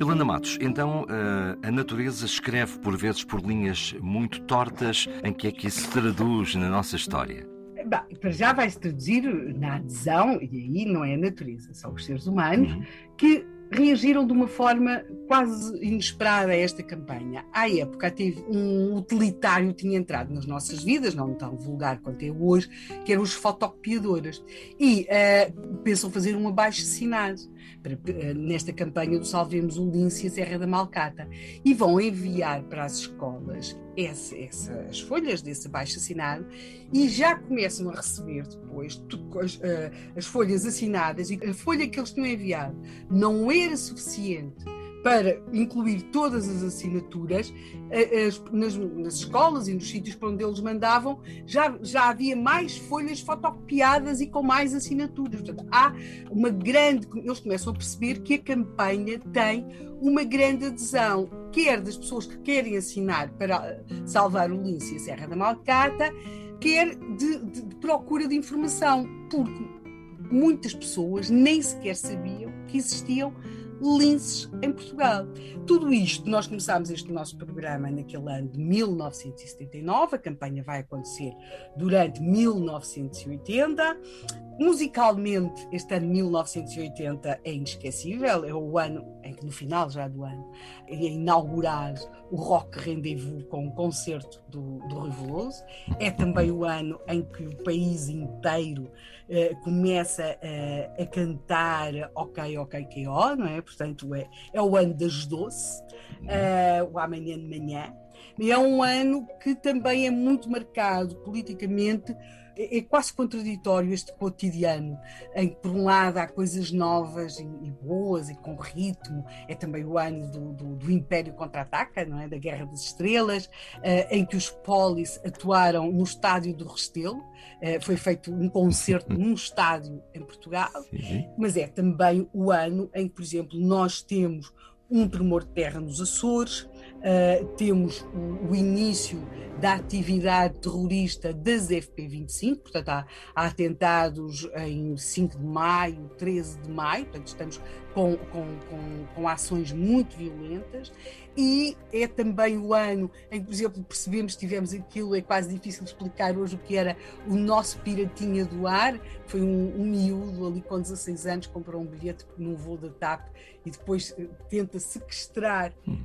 Yolanda Matos, então eh, a natureza escreve por vezes por linhas muito tortas. Em que é que isso se traduz na nossa história? Para já vai se traduzir na adesão, e aí não é a natureza, são os seres humanos, uhum. que reagiram de uma forma quase inesperada a esta campanha. À época um utilitário tinha entrado nas nossas vidas, não tão vulgar quanto é hoje, que eram os fotocopiadores. E uh, pensam fazer um abaixo assinado para, uh, nesta campanha do Salvemos o Lince e a Serra da Malcata. E vão enviar para as escolas essa, as folhas desse abaixo assinado e já começam a receber depois as, uh, as folhas assinadas e a folha que eles tinham enviado não era suficiente para incluir todas as assinaturas as, nas, nas, escolas e nos sítios para onde eles mandavam, já, já havia mais folhas fotocopiadas e com mais assinaturas. Portanto, há uma grande. Eles começam a perceber que a campanha tem uma grande adesão, quer das pessoas que querem assinar para salvar o lince e a Serra da Malcata, quer de, de, de procura de informação, porque muitas pessoas nem sequer sabiam que existiam linces em Portugal. Tudo isto, nós começámos este nosso programa naquele ano de 1979, a campanha vai acontecer durante 1980. Musicalmente, este ano 1980 é inesquecível, é o ano em que no final já do ano é inaugurado o Rock Rendezvous com um concerto do, do Rui. É também o ano em que o país inteiro eh, começa eh, a cantar Ok, Ok, K.O., não é? Portanto, é, é o ano das doce, uh, o amanhã de manhã. E é um ano que também é muito marcado politicamente é, é quase contraditório este cotidiano, em que, por um lado, há coisas novas e, e boas e com ritmo, é também o ano do, do, do Império Contra-Ataca, não é? da Guerra das Estrelas, uh, em que os polis atuaram no estádio do Restelo, uh, foi feito um concerto num estádio em Portugal, Sim. mas é também o ano em que, por exemplo, nós temos um tremor de terra nos Açores, uh, temos o, o, início da atividade terrorista das FP25, portanto há, há, atentados em 5 de maio, 13 de maio, portanto estamos com, com, com, com ações muito violentas e é também o ano em que, por exemplo, percebemos, tivemos aquilo, é quase difícil explicar hoje o que era o nosso Piratinha do Ar, foi um, um miúdo ali com 16 anos, comprou um bilhete num voo da TAP e depois uh, tenta sequestrar uh,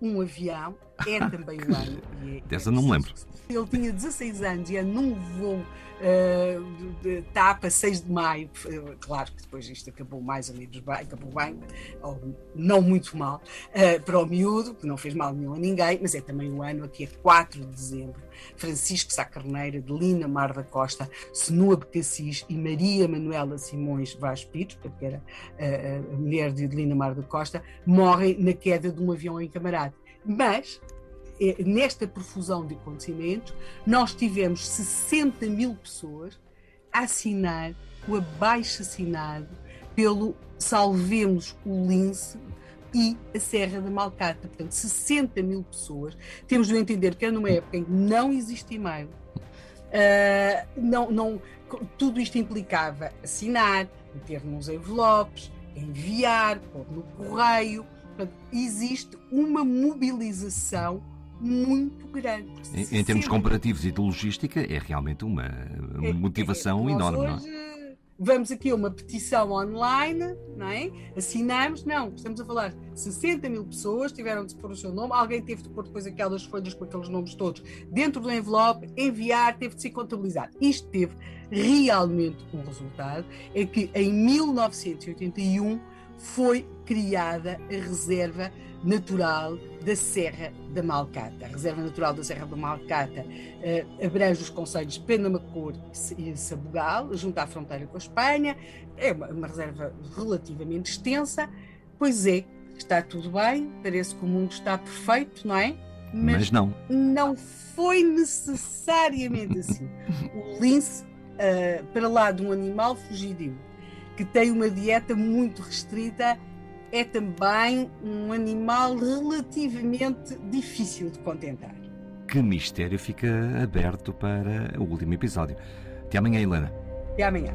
um avião, é também o ano. E é, Dessa não me lembro. Ele tinha 16 anos e é num voo uh, de TAP a 6 de maio, claro que depois isto acabou mais ou menos bem, acabou bem, ou não muito mal, uh, para o miúdo, que não fez mal nenhum a ninguém, mas é também o ano aqui, é 4 de dezembro, Francisco Sá Carneira, de Lina Mar da Costa, Senua Becassis e Maria Manuela Simões Vaz Pito, porque era a, a mulher de Lina Mar da Costa, morrem na queda de um avião em camarada. Mas é, nesta profusão de acontecimentos, nós tivemos 60 mil pessoas a assinar o abaixo assinado pelo Salvemos o Lince e a Serra da Malcata. Portanto, 60 mil pessoas. Temos de entender que era numa época em que não existe e-mail. Uh, não, não, tudo isto implicava assinar, meter nos envelopes, enviar, pôr no correio. Portanto, existe uma mobilização muito grande. Em, em termos comparativos e de logística, é realmente uma, uma é, motivação é, enorme. Hoje, não é? vamos aqui a uma petição online, não é? assinamos, não, estamos a falar 60 mil pessoas tiveram de pôr o seu nome, alguém teve de pôr depois aquelas folhas com aqueles nomes todos dentro do envelope, enviar, teve de ser contabilizado. Isto teve realmente um resultado, é que em 1981 foi criada a reserva natural da Serra da Malcata. A Reserva Natural da Serra da Malcata uh, abrange os conselhos de Penamacor e Sabugal, junto à fronteira com a Espanha. É uma, uma reserva relativamente extensa. Pois é, está tudo bem, parece que o mundo está perfeito, não é? Mas, Mas não. Não foi necessariamente assim. O lince, uh, para lá de um animal fugidio, que tem uma dieta muito restrita, é também um animal relativamente difícil de contentar. Que mistério fica aberto para o último episódio. Até amanhã, Helena. Até amanhã.